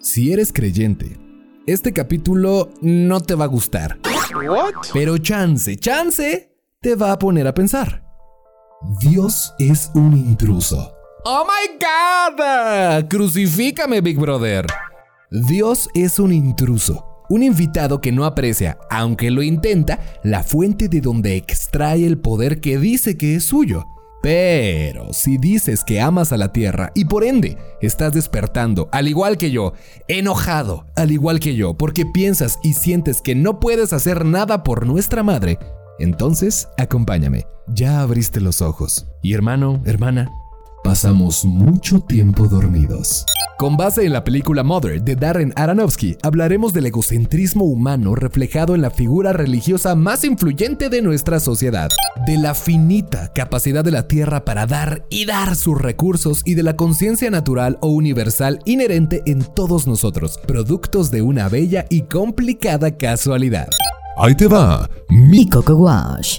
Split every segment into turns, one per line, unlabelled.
Si eres creyente, este capítulo no te va a gustar. Pero chance, chance, te va a poner a pensar. Dios es un intruso. ¡Oh my God! Crucifícame, Big Brother. Dios es un intruso. Un invitado que no aprecia, aunque lo intenta, la fuente de donde extrae el poder que dice que es suyo. Pero si dices que amas a la tierra y por ende estás despertando, al igual que yo, enojado, al igual que yo, porque piensas y sientes que no puedes hacer nada por nuestra madre, entonces acompáñame. Ya abriste los ojos. Y hermano, hermana, pasamos mucho tiempo dormidos. Con base en la película Mother de Darren Aronofsky, hablaremos del egocentrismo humano reflejado en la figura religiosa más influyente de nuestra sociedad, de la finita capacidad de la Tierra para dar y dar sus recursos y de la conciencia natural o universal inherente en todos nosotros, productos de una bella y complicada casualidad. Ahí te va,
mi Coco Wash.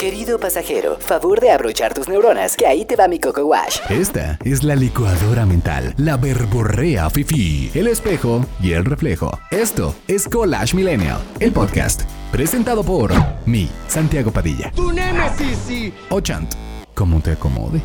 Querido pasajero, favor de abrochar tus neuronas, que ahí te va mi Coco Wash.
Esta es la licuadora mental, la verborrea fifi, el espejo y el reflejo. Esto es Collage Millennial, el podcast, presentado por mi Santiago Padilla. ¡Tu némesis! O Chant, como te acomode.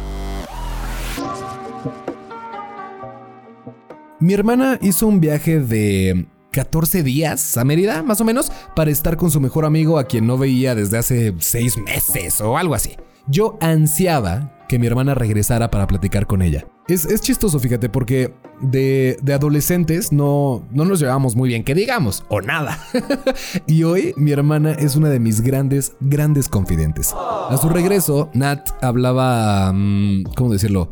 Mi hermana hizo un viaje de 14 días a Mérida, más o menos, para estar con su mejor amigo a quien no veía desde hace 6 meses o algo así. Yo ansiaba que mi hermana regresara para platicar con ella. Es, chistoso, fíjate, porque de, adolescentes no, no nos llevamos muy bien, que digamos, o nada. y hoy mi hermana es una de mis grandes, grandes confidentes. A su regreso, Nat hablaba, mm, ¿cómo decirlo?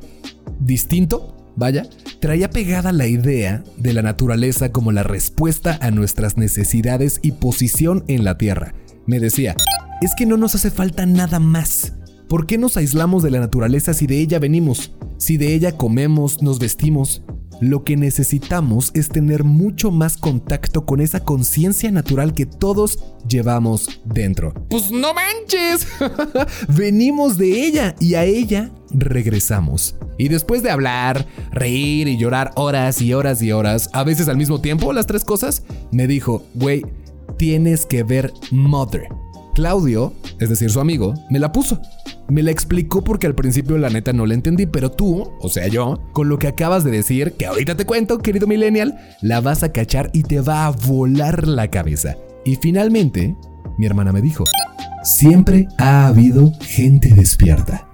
Distinto vaya, traía pegada la idea de la naturaleza como la respuesta a nuestras necesidades y posición en la Tierra. Me decía, es que no nos hace falta nada más. ¿Por qué nos aislamos de la naturaleza si de ella venimos? Si de ella comemos, nos vestimos. Lo que necesitamos es tener mucho más contacto con esa conciencia natural que todos llevamos dentro. Pues no manches. Venimos de ella y a ella regresamos. Y después de hablar, reír y llorar horas y horas y horas, a veces al mismo tiempo, las tres cosas, me dijo, güey, tienes que ver Mother. Claudio, es decir, su amigo, me la puso. Me la explicó porque al principio la neta no la entendí, pero tú, o sea yo, con lo que acabas de decir, que ahorita te cuento, querido millennial, la vas a cachar y te va a volar la cabeza. Y finalmente, mi hermana me dijo, siempre ha habido gente despierta.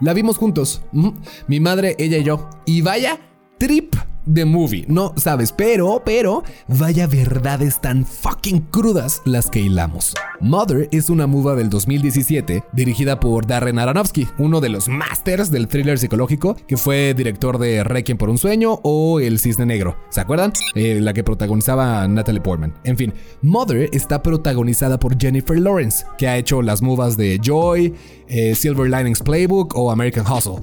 La vimos juntos, mi madre, ella y yo. Y vaya, trip The Movie. No sabes, pero, pero, vaya verdades tan fucking crudas las que hilamos. Mother es una muda del 2017 dirigida por Darren Aronofsky, uno de los masters del thriller psicológico que fue director de Requiem por un sueño o El Cisne Negro. ¿Se acuerdan? Eh, la que protagonizaba Natalie Portman. En fin, Mother está protagonizada por Jennifer Lawrence, que ha hecho las movies de Joy, eh, Silver Linings Playbook o American Hustle.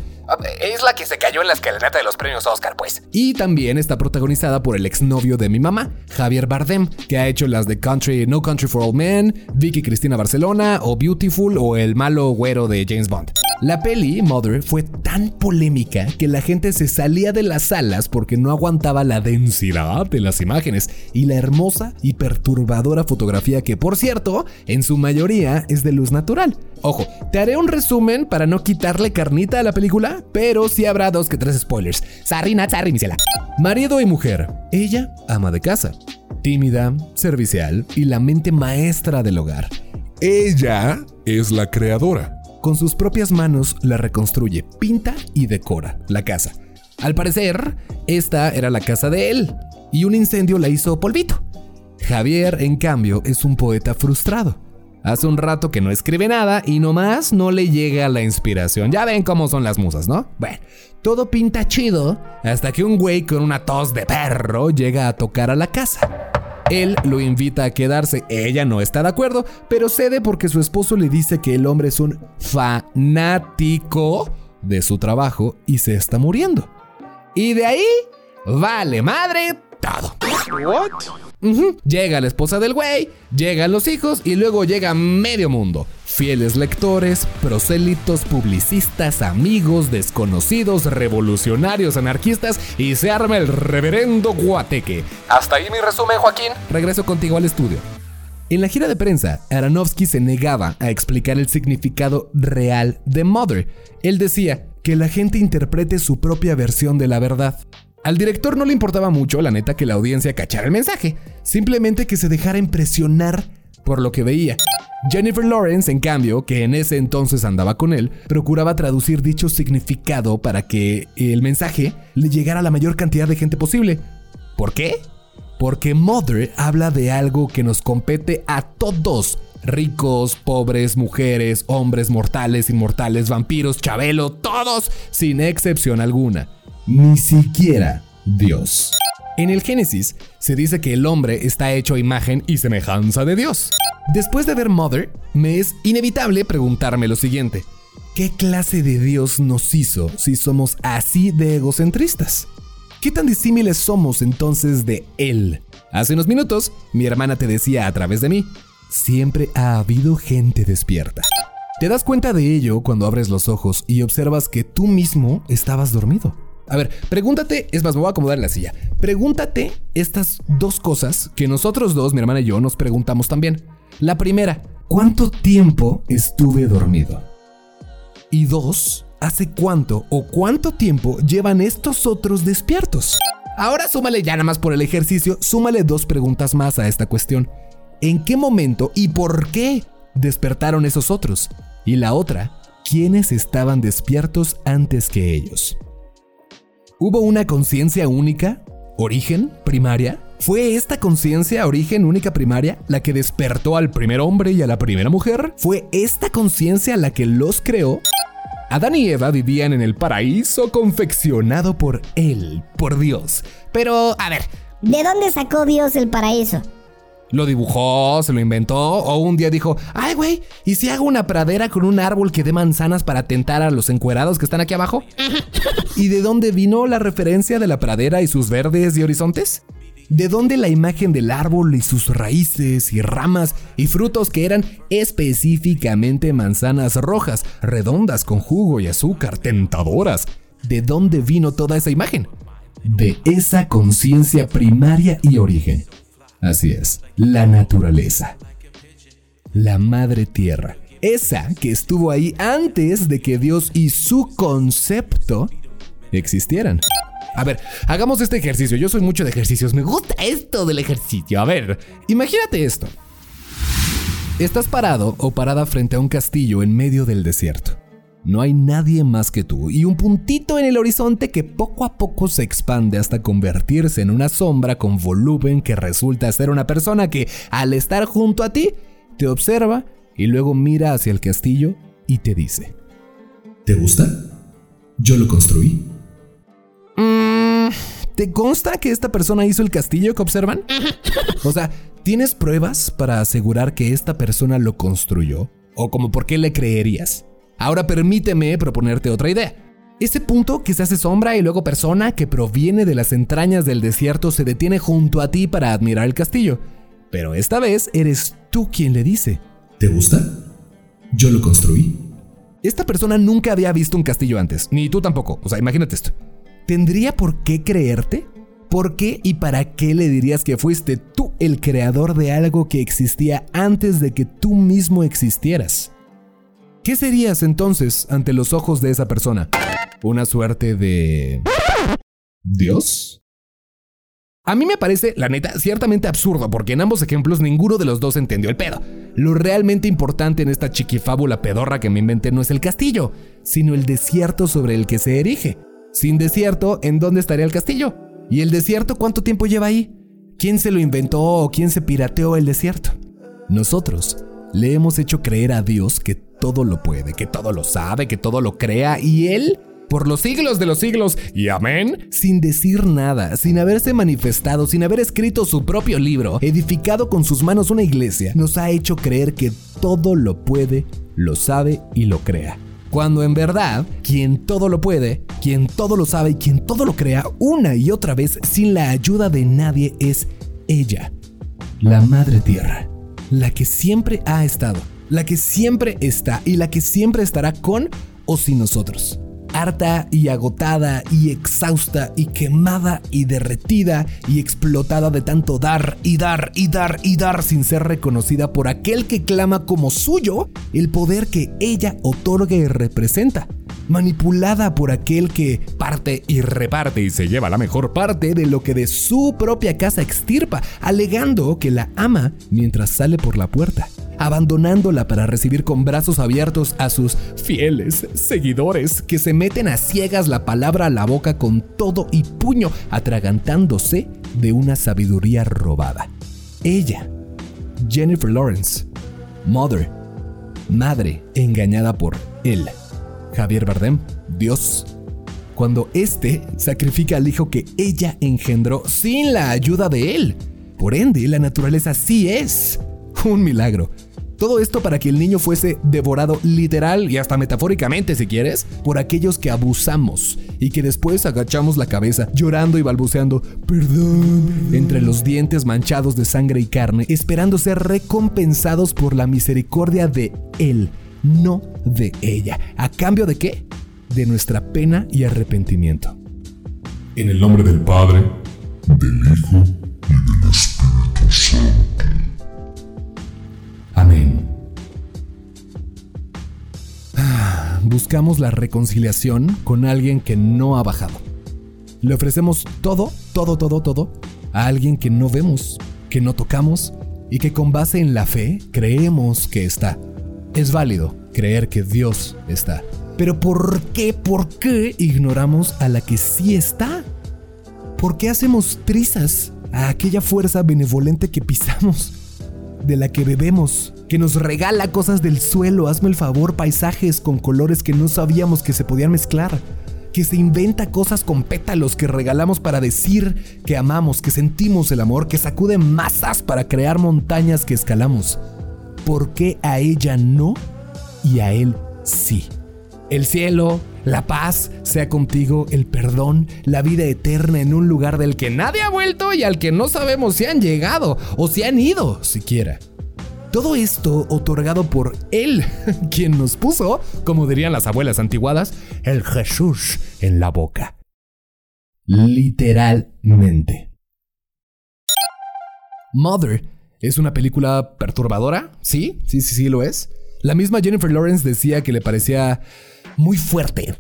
Es la que se cayó en la escalinata de los premios Oscar, pues.
Y también está protagonizada por el exnovio de mi mamá, Javier Bardem, que ha hecho las de Country, No Country for All Men, Vicky Cristina Barcelona o Beautiful o El malo güero de James Bond. La peli, Mother, fue tan polémica que la gente se salía de las salas porque no aguantaba la densidad de las imágenes y la hermosa y perturbadora fotografía que, por cierto, en su mayoría es de luz natural. Ojo, te haré un resumen para no quitarle carnita a la película, pero sí habrá dos que tres spoilers. Sarri, Nat, sarri, Marido y mujer. Ella, ama de casa. Tímida, servicial y la mente maestra del hogar Ella es la creadora. Con sus propias manos la reconstruye, pinta y decora la casa. Al parecer, esta era la casa de él, y un incendio la hizo polvito. Javier, en cambio, es un poeta frustrado. Hace un rato que no escribe nada y nomás no le llega la inspiración. Ya ven cómo son las musas, ¿no? Bueno, todo pinta chido hasta que un güey con una tos de perro llega a tocar a la casa. Él lo invita a quedarse, ella no está de acuerdo, pero cede porque su esposo le dice que el hombre es un fanático de su trabajo y se está muriendo. Y de ahí, vale madre todo. Llega la esposa del güey, llegan los hijos y luego llega medio mundo. Fieles lectores, prosélitos, publicistas, amigos, desconocidos, revolucionarios, anarquistas y se arma el reverendo guateque.
Hasta ahí mi resumen, Joaquín.
Regreso contigo al estudio. En la gira de prensa, Aronofsky se negaba a explicar el significado real de Mother. Él decía que la gente interprete su propia versión de la verdad. Al director no le importaba mucho, la neta, que la audiencia cachara el mensaje, simplemente que se dejara impresionar por lo que veía. Jennifer Lawrence, en cambio, que en ese entonces andaba con él, procuraba traducir dicho significado para que el mensaje le llegara a la mayor cantidad de gente posible. ¿Por qué? Porque Mother habla de algo que nos compete a todos. Ricos, pobres, mujeres, hombres, mortales, inmortales, vampiros, chabelo, todos, sin excepción alguna ni siquiera Dios. En el Génesis se dice que el hombre está hecho a imagen y semejanza de Dios. Después de ver Mother, me es inevitable preguntarme lo siguiente. ¿Qué clase de Dios nos hizo si somos así de egocentristas? ¿Qué tan disímiles somos entonces de Él? Hace unos minutos, mi hermana te decía a través de mí, siempre ha habido gente despierta. Te das cuenta de ello cuando abres los ojos y observas que tú mismo estabas dormido. A ver, pregúntate, es más, me voy a acomodar en la silla. Pregúntate estas dos cosas que nosotros dos, mi hermana y yo, nos preguntamos también. La primera, ¿cuánto tiempo estuve dormido? Y dos, ¿hace cuánto o cuánto tiempo llevan estos otros despiertos? Ahora súmale ya nada más por el ejercicio, súmale dos preguntas más a esta cuestión. ¿En qué momento y por qué despertaron esos otros? Y la otra, ¿quiénes estaban despiertos antes que ellos? ¿Hubo una conciencia única? ¿Origen? ¿Primaria? ¿Fue esta conciencia, origen única primaria, la que despertó al primer hombre y a la primera mujer? ¿Fue esta conciencia la que los creó? Adán y Eva vivían en el paraíso confeccionado por él, por Dios. Pero, a ver.
¿De dónde sacó Dios el paraíso?
Lo dibujó, se lo inventó, o un día dijo, ay güey, ¿y si hago una pradera con un árbol que dé manzanas para tentar a los encuerados que están aquí abajo? ¿Y de dónde vino la referencia de la pradera y sus verdes y horizontes? ¿De dónde la imagen del árbol y sus raíces y ramas y frutos que eran específicamente manzanas rojas, redondas con jugo y azúcar, tentadoras? ¿De dónde vino toda esa imagen? De esa conciencia primaria y origen. Así es, la naturaleza. La madre tierra. Esa que estuvo ahí antes de que Dios y su concepto existieran. A ver, hagamos este ejercicio. Yo soy mucho de ejercicios. Me gusta esto del ejercicio. A ver, imagínate esto. Estás parado o parada frente a un castillo en medio del desierto. No hay nadie más que tú y un puntito en el horizonte que poco a poco se expande hasta convertirse en una sombra con volumen que resulta ser una persona que al estar junto a ti te observa y luego mira hacia el castillo y te dice, ¿te gusta? Yo lo construí. Mm, ¿Te consta que esta persona hizo el castillo que observan? O sea, ¿tienes pruebas para asegurar que esta persona lo construyó? ¿O como por qué le creerías? Ahora permíteme proponerte otra idea. Ese punto que se hace sombra y luego persona que proviene de las entrañas del desierto se detiene junto a ti para admirar el castillo. Pero esta vez eres tú quien le dice. ¿Te gusta? Yo lo construí. Esta persona nunca había visto un castillo antes, ni tú tampoco. O sea, imagínate esto. ¿Tendría por qué creerte? ¿Por qué y para qué le dirías que fuiste tú el creador de algo que existía antes de que tú mismo existieras? ¿Qué serías entonces ante los ojos de esa persona? ¿Una suerte de... Dios? A mí me parece, la neta, ciertamente absurdo, porque en ambos ejemplos ninguno de los dos entendió el pedo. Lo realmente importante en esta chiquifábula pedorra que me inventé no es el castillo, sino el desierto sobre el que se erige. Sin desierto, ¿en dónde estaría el castillo? ¿Y el desierto cuánto tiempo lleva ahí? ¿Quién se lo inventó o quién se pirateó el desierto? Nosotros le hemos hecho creer a Dios que todo lo puede, que todo lo sabe, que todo lo crea y Él, por los siglos de los siglos, y amén, sin decir nada, sin haberse manifestado, sin haber escrito su propio libro, edificado con sus manos una iglesia, nos ha hecho creer que todo lo puede, lo sabe y lo crea. Cuando en verdad, quien todo lo puede, quien todo lo sabe y quien todo lo crea una y otra vez sin la ayuda de nadie es ella, la Madre Tierra, la que siempre ha estado, la que siempre está y la que siempre estará con o sin nosotros harta y agotada y exhausta y quemada y derretida y explotada de tanto dar y dar y dar y dar sin ser reconocida por aquel que clama como suyo el poder que ella otorga y representa. Manipulada por aquel que parte y reparte y se lleva la mejor parte de lo que de su propia casa extirpa, alegando que la ama mientras sale por la puerta abandonándola para recibir con brazos abiertos a sus fieles seguidores que se meten a ciegas la palabra a la boca con todo y puño, atragantándose de una sabiduría robada. Ella, Jennifer Lawrence, Mother, madre engañada por él, Javier Bardem, Dios. Cuando éste sacrifica al hijo que ella engendró sin la ayuda de él. Por ende, la naturaleza sí es un milagro. Todo esto para que el niño fuese devorado literal y hasta metafóricamente si quieres, por aquellos que abusamos y que después agachamos la cabeza llorando y balbuceando, perdón, entre los dientes manchados de sangre y carne, esperando ser recompensados por la misericordia de Él, no de ella. ¿A cambio de qué? De nuestra pena y arrepentimiento.
En el nombre del Padre, del Hijo y del Espíritu Santo.
Amén. Ah, buscamos la reconciliación con alguien que no ha bajado. Le ofrecemos todo, todo, todo, todo a alguien que no vemos, que no tocamos y que con base en la fe creemos que está. Es válido creer que Dios está. Pero ¿por qué, por qué ignoramos a la que sí está? ¿Por qué hacemos trizas a aquella fuerza benevolente que pisamos? De la que bebemos, que nos regala cosas del suelo, hazme el favor, paisajes con colores que no sabíamos que se podían mezclar, que se inventa cosas con pétalos que regalamos para decir que amamos, que sentimos el amor, que sacude masas para crear montañas que escalamos. ¿Por qué a ella no y a él sí? El cielo, la paz sea contigo, el perdón, la vida eterna en un lugar del que nadie ha vuelto y al que no sabemos si han llegado o si han ido siquiera. Todo esto otorgado por Él, quien nos puso, como dirían las abuelas antiguadas, el Jesús en la boca. Literalmente. Mother es una película perturbadora, ¿sí? Sí, sí, sí lo es. La misma Jennifer Lawrence decía que le parecía muy fuerte,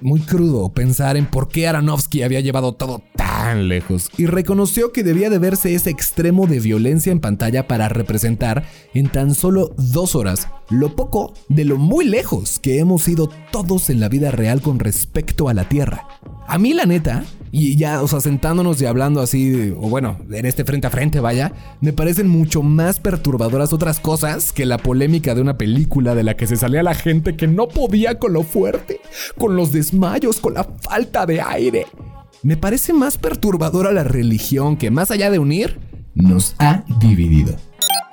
muy crudo pensar en por qué Aronofsky había llevado todo tan lejos y reconoció que debía de verse ese extremo de violencia en pantalla para representar en tan solo dos horas lo poco de lo muy lejos que hemos ido todos en la vida real con respecto a la Tierra. A mí la neta, y ya, o sea, sentándonos y hablando así, o bueno, en este frente a frente, vaya, me parecen mucho más perturbadoras otras cosas que la polémica de una película de la que se salía la gente que no podía con lo fuerte, con los desmayos, con la falta de aire. Me parece más perturbadora la religión que, más allá de unir, nos ha dividido.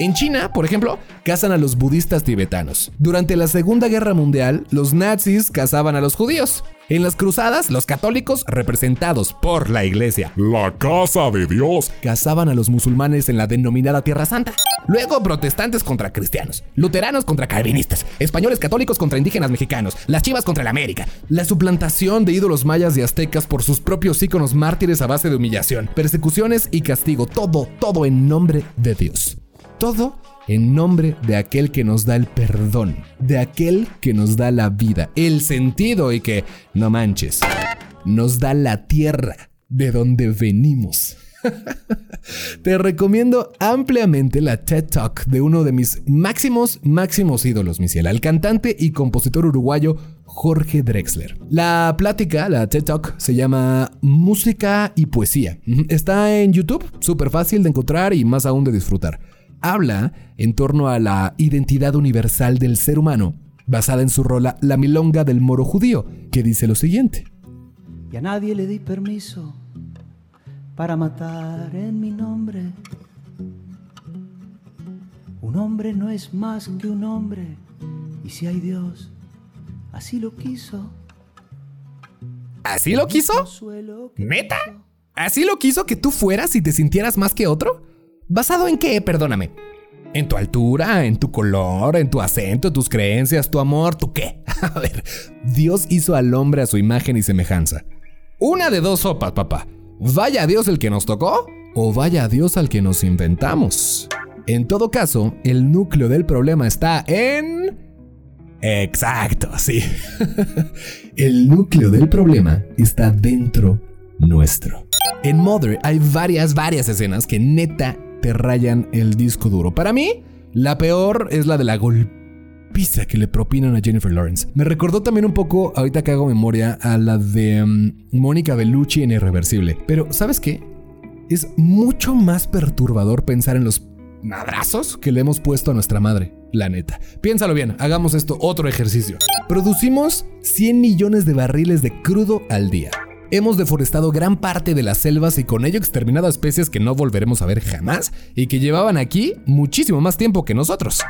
En China, por ejemplo, cazan a los budistas tibetanos. Durante la Segunda Guerra Mundial, los nazis cazaban a los judíos. En las cruzadas, los católicos, representados por la iglesia,
la casa de Dios,
cazaban a los musulmanes en la denominada Tierra Santa. Luego, protestantes contra cristianos, luteranos contra calvinistas, españoles católicos contra indígenas mexicanos, las chivas contra el América, la suplantación de ídolos mayas y aztecas por sus propios íconos mártires a base de humillación, persecuciones y castigo, todo, todo en nombre de Dios. Todo en nombre de aquel que nos da el perdón, de aquel que nos da la vida, el sentido y que, no manches, nos da la tierra de donde venimos. Te recomiendo ampliamente la TED Talk de uno de mis máximos, máximos ídolos, mi ciela, el cantante y compositor uruguayo Jorge Drexler. La plática, la TED Talk, se llama Música y Poesía. Está en YouTube, súper fácil de encontrar y más aún de disfrutar. Habla en torno a la identidad universal del ser humano, basada en su rola La Milonga del Moro Judío, que dice lo siguiente.
Y a nadie le di permiso para matar en mi nombre. Un hombre no es más que un hombre, y si hay Dios, así lo quiso.
¿Así lo quiso? ¿Neta? ¿Así lo quiso que tú fueras y te sintieras más que otro? ¿Basado en qué? Perdóname. ¿En tu altura? ¿En tu color? ¿En tu acento? ¿Tus creencias? ¿Tu amor? ¿Tu qué? A ver, Dios hizo al hombre a su imagen y semejanza. Una de dos sopas, papá. ¿Vaya Dios el que nos tocó? ¿O vaya Dios al que nos inventamos? En todo caso, el núcleo del problema está en... Exacto, sí. el núcleo del problema está dentro nuestro. En Mother hay varias, varias escenas que neta te rayan el disco duro. Para mí, la peor es la de la golpiza que le propinan a Jennifer Lawrence. Me recordó también un poco, ahorita que hago memoria, a la de um, Mónica Bellucci en Irreversible. Pero, ¿sabes qué? Es mucho más perturbador pensar en los madrazos que le hemos puesto a nuestra madre. La neta. Piénsalo bien, hagamos esto otro ejercicio. Producimos 100 millones de barriles de crudo al día. Hemos deforestado gran parte de las selvas y con ello exterminado especies que no volveremos a ver jamás y que llevaban aquí muchísimo más tiempo que nosotros.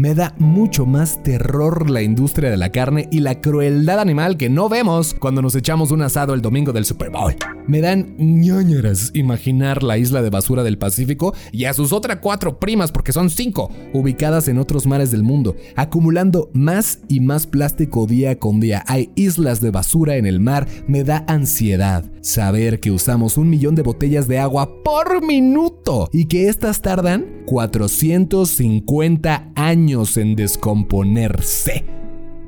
Me da mucho más terror la industria de la carne y la crueldad animal que no vemos cuando nos echamos un asado el domingo del Super Bowl. Me dan ñoñeras imaginar la isla de basura del Pacífico y a sus otras cuatro primas, porque son cinco, ubicadas en otros mares del mundo, acumulando más y más plástico día con día. Hay islas de basura en el mar. Me da ansiedad saber que usamos un millón de botellas de agua por minuto y que estas tardan 450 años en descomponerse.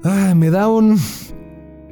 Ah, me da un...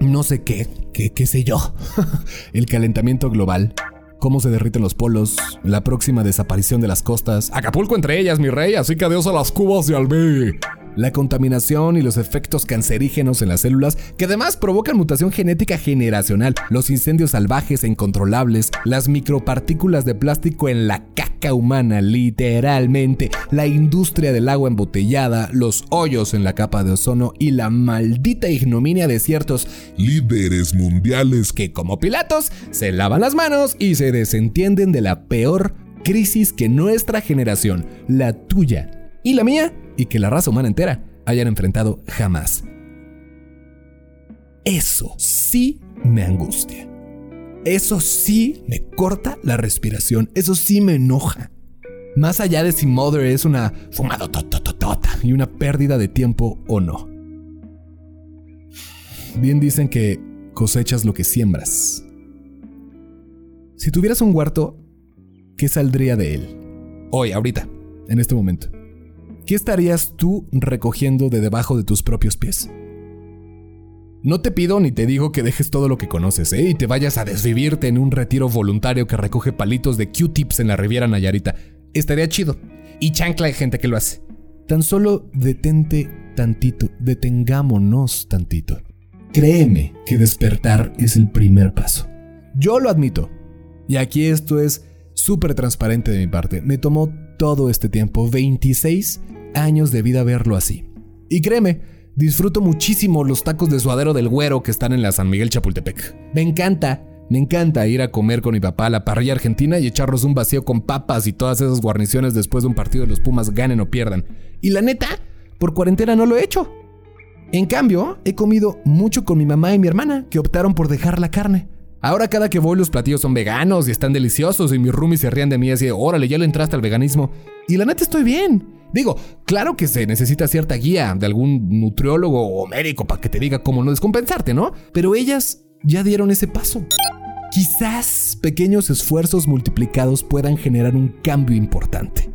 no sé qué, qué, qué sé yo. El calentamiento global. Cómo se derriten los polos, la próxima desaparición de las costas. Acapulco entre ellas, mi rey, así que adiós a las cubas de Albi la contaminación y los efectos cancerígenos en las células que además provocan mutación genética generacional, los incendios salvajes e incontrolables, las micropartículas de plástico en la caca humana, literalmente, la industria del agua embotellada, los hoyos en la capa de ozono y la maldita ignominia de ciertos líderes mundiales que como Pilatos se lavan las manos y se desentienden de la peor crisis que nuestra generación, la tuya y la mía, y que la raza humana entera hayan enfrentado jamás. Eso sí me angustia. Eso sí me corta la respiración. Eso sí me enoja. Más allá de si Mother es una fumada y una pérdida de tiempo o no. Bien dicen que cosechas lo que siembras. Si tuvieras un huerto, ¿qué saldría de él? Hoy, ahorita, en este momento. ¿Qué estarías tú recogiendo de debajo de tus propios pies? No te pido ni te digo que dejes todo lo que conoces, ¿eh? Y te vayas a desvivirte en un retiro voluntario que recoge palitos de Q-tips en la Riviera Nayarita. Estaría chido. Y chancla hay gente que lo hace. Tan solo detente tantito, detengámonos tantito. Créeme que despertar es el primer paso. Yo lo admito. Y aquí esto es súper transparente de mi parte. Me tomó todo este tiempo, 26 años de vida verlo así. Y créeme, disfruto muchísimo los tacos de suadero del güero que están en la San Miguel Chapultepec. Me encanta, me encanta ir a comer con mi papá a la parrilla argentina y echarnos un vacío con papas y todas esas guarniciones después de un partido de los Pumas ganen o pierdan. Y la neta, por cuarentena no lo he hecho. En cambio, he comido mucho con mi mamá y mi hermana, que optaron por dejar la carne. Ahora cada que voy los platillos son veganos y están deliciosos y mis roomies se rían de mí así órale, ya le entraste al veganismo. Y la neta estoy bien. Digo, claro que se necesita cierta guía de algún nutriólogo o médico para que te diga cómo no descompensarte, ¿no? Pero ellas ya dieron ese paso. Quizás pequeños esfuerzos multiplicados puedan generar un cambio importante.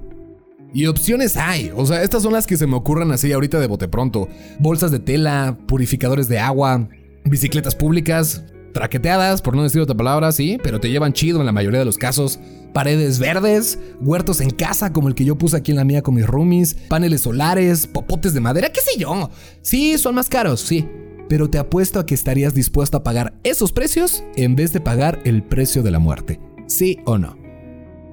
Y opciones hay, o sea, estas son las que se me ocurran así ahorita de bote pronto. Bolsas de tela, purificadores de agua, bicicletas públicas, traqueteadas, por no decir otra palabra, sí, pero te llevan chido en la mayoría de los casos. Paredes verdes, huertos en casa como el que yo puse aquí en la mía con mis roomies, paneles solares, popotes de madera, qué sé yo. Sí, son más caros, sí. Pero te apuesto a que estarías dispuesto a pagar esos precios en vez de pagar el precio de la muerte. ¿Sí o no?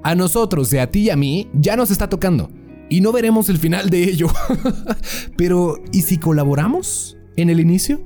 A nosotros, y a ti y a mí, ya nos está tocando. Y no veremos el final de ello. Pero, ¿y si colaboramos en el inicio?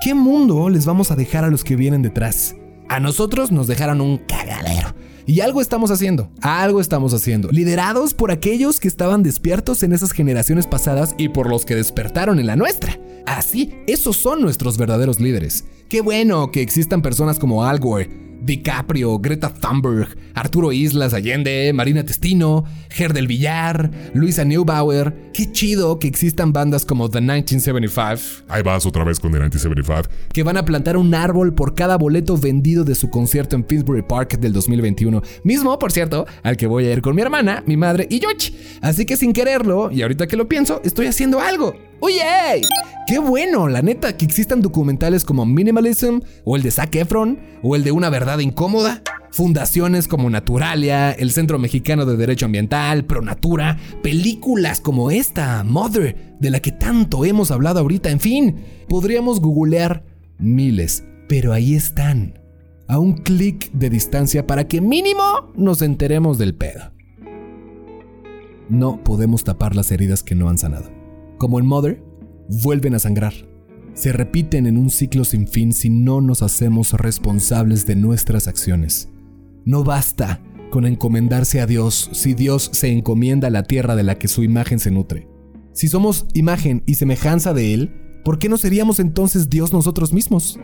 ¿Qué mundo les vamos a dejar a los que vienen detrás? A nosotros nos dejaron un cagadero. Y algo estamos haciendo, algo estamos haciendo, liderados por aquellos que estaban despiertos en esas generaciones pasadas y por los que despertaron en la nuestra. Así, esos son nuestros verdaderos líderes. Qué bueno que existan personas como Al Gore, DiCaprio, Greta Thunberg, Arturo Islas Allende, Marina Testino, Ger del Villar, Luisa Neubauer. Qué chido que existan bandas como The 1975.
Ahí vas otra vez con el 1975.
Que van a plantar un árbol por cada boleto vendido de su concierto en Finsbury Park del 2021. Mismo, por cierto, al que voy a ir con mi hermana, mi madre y George. Así que sin quererlo, y ahorita que lo pienso, estoy haciendo algo. ¡Oye! ¡Qué bueno! La neta, que existan documentales como Minimalism, o el de Zac Efron, o el de Una Verdad Incómoda. Fundaciones como Naturalia, el Centro Mexicano de Derecho Ambiental, Pronatura, películas como esta, Mother, de la que tanto hemos hablado ahorita, en fin, podríamos googlear miles, pero ahí están, a un clic de distancia para que mínimo nos enteremos del pedo. No podemos tapar las heridas que no han sanado. Como en Mother, vuelven a sangrar. Se repiten en un ciclo sin fin si no nos hacemos responsables de nuestras acciones. No basta con encomendarse a Dios si Dios se encomienda a la tierra de la que su imagen se nutre. Si somos imagen y semejanza de Él, ¿por qué no seríamos entonces Dios nosotros mismos?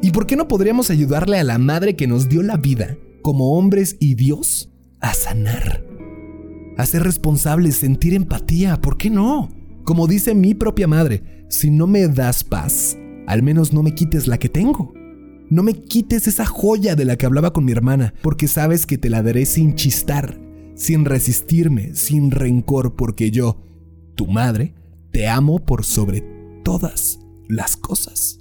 ¿Y por qué no podríamos ayudarle a la madre que nos dio la vida, como hombres y Dios, a sanar? A ser responsables, sentir empatía, ¿por qué no? Como dice mi propia madre, si no me das paz, al menos no me quites la que tengo. No me quites esa joya de la que hablaba con mi hermana, porque sabes que te la daré sin chistar, sin resistirme, sin rencor, porque yo, tu madre, te amo por sobre todas las cosas.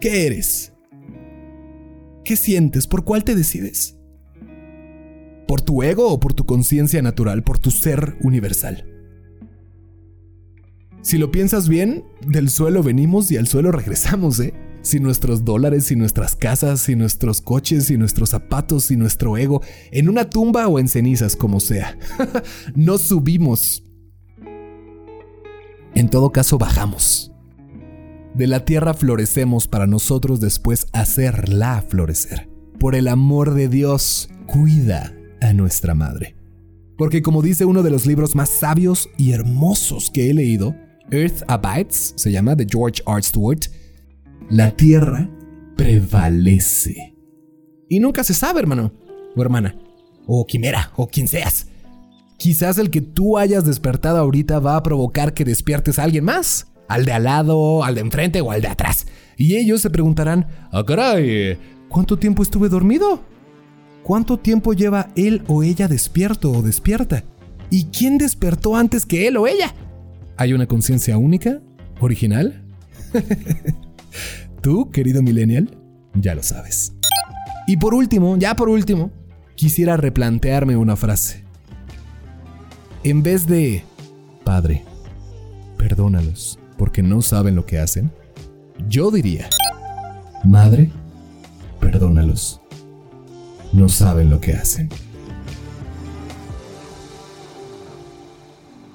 ¿Qué eres? ¿Qué sientes? ¿Por cuál te decides? ¿Por tu ego o por tu conciencia natural, por tu ser universal? Si lo piensas bien, del suelo venimos y al suelo regresamos, ¿eh? Si nuestros dólares, si nuestras casas, si nuestros coches, si nuestros zapatos, si nuestro ego, en una tumba o en cenizas, como sea. no subimos. En todo caso, bajamos. De la tierra florecemos para nosotros después hacerla florecer. Por el amor de Dios, cuida a nuestra madre. Porque como dice uno de los libros más sabios y hermosos que he leído, Earth Abides, se llama, de George R. Stewart, la tierra prevalece. Y nunca se sabe, hermano, o hermana, o quimera, o quien seas. Quizás el que tú hayas despertado ahorita va a provocar que despiertes a alguien más, al de al lado, al de enfrente o al de atrás. Y ellos se preguntarán, ah ¿cuánto tiempo estuve dormido? ¿Cuánto tiempo lleva él o ella despierto o despierta? ¿Y quién despertó antes que él o ella? ¿Hay una conciencia única? ¿Original? Tú, querido millennial, ya lo sabes. Y por último, ya por último, quisiera replantearme una frase. En vez de, Padre, perdónalos porque no saben lo que hacen, yo diría, Madre, perdónalos, no saben lo que hacen.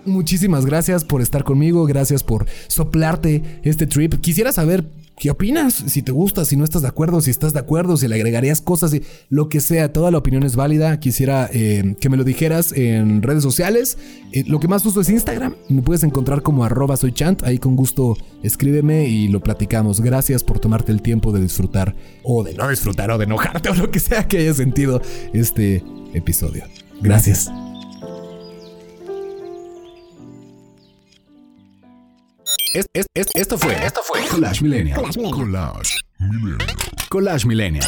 Muchísimas gracias por estar conmigo, gracias por soplarte este trip. Quisiera saber qué opinas, si te gusta, si no estás de acuerdo, si estás de acuerdo, si le agregarías cosas, lo que sea, toda la opinión es válida. Quisiera eh, que me lo dijeras en redes sociales. Eh, lo que más uso es Instagram, me puedes encontrar como arroba soy chant, ahí con gusto escríbeme y lo platicamos. Gracias por tomarte el tiempo de disfrutar o de no disfrutar o de enojarte o lo que sea que haya sentido este episodio. Gracias.
Es- es- es- esto fue, esto fue
Collage Millennial. Collage Millennial.
Collage Millennial.